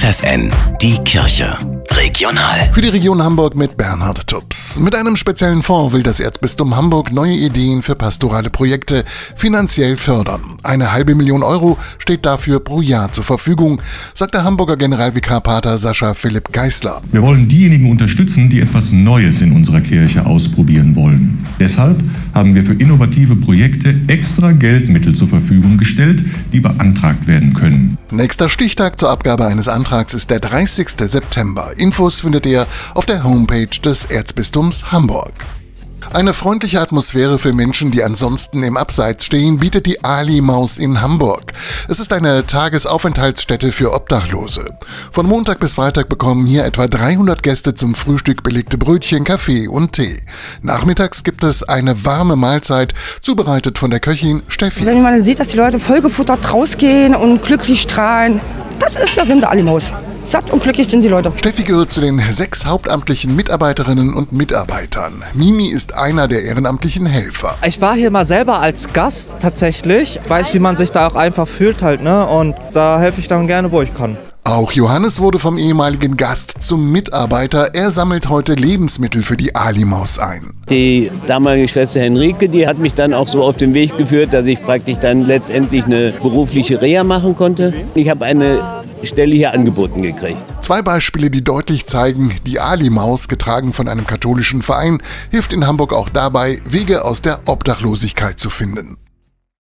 FFN, die Kirche. Regional. Für die Region Hamburg mit Bernhard Tubbs. Mit einem speziellen Fonds will das Erzbistum Hamburg neue Ideen für pastorale Projekte finanziell fördern. Eine halbe Million Euro steht dafür pro Jahr zur Verfügung, sagt der Hamburger Generalvikarpater Sascha Philipp Geißler. Wir wollen diejenigen unterstützen, die etwas Neues in unserer Kirche ausprobieren wollen. Deshalb haben wir für innovative Projekte extra Geldmittel zur Verfügung gestellt, die beantragt werden können. Nächster Stichtag zur Abgabe eines Antrags ist der 30. September. Infos findet ihr auf der Homepage des Erzbistums Hamburg. Eine freundliche Atmosphäre für Menschen, die ansonsten im Abseits stehen, bietet die Ali-Maus in Hamburg. Es ist eine Tagesaufenthaltsstätte für Obdachlose. Von Montag bis Freitag bekommen hier etwa 300 Gäste zum Frühstück belegte Brötchen, Kaffee und Tee. Nachmittags gibt es eine warme Mahlzeit, zubereitet von der Köchin Steffi. Wenn man sieht, dass die Leute vollgefuttert rausgehen und glücklich strahlen, das ist der Sinn der Ali-Maus. Satt und glücklich sind die Leute. Steffi gehört zu den sechs hauptamtlichen Mitarbeiterinnen und Mitarbeitern. Mimi ist einer der ehrenamtlichen Helfer. Ich war hier mal selber als Gast tatsächlich, weiß, wie man sich da auch einfach fühlt halt, ne? Und da helfe ich dann gerne, wo ich kann. Auch Johannes wurde vom ehemaligen Gast zum Mitarbeiter. Er sammelt heute Lebensmittel für die Ali-Maus ein. Die damalige Schwester Henrike, die hat mich dann auch so auf den Weg geführt, dass ich praktisch dann letztendlich eine berufliche Reha machen konnte. Ich habe eine Stelle hier angeboten gekriegt. Zwei Beispiele, die deutlich zeigen, die Ali-Maus, getragen von einem katholischen Verein, hilft in Hamburg auch dabei, Wege aus der Obdachlosigkeit zu finden.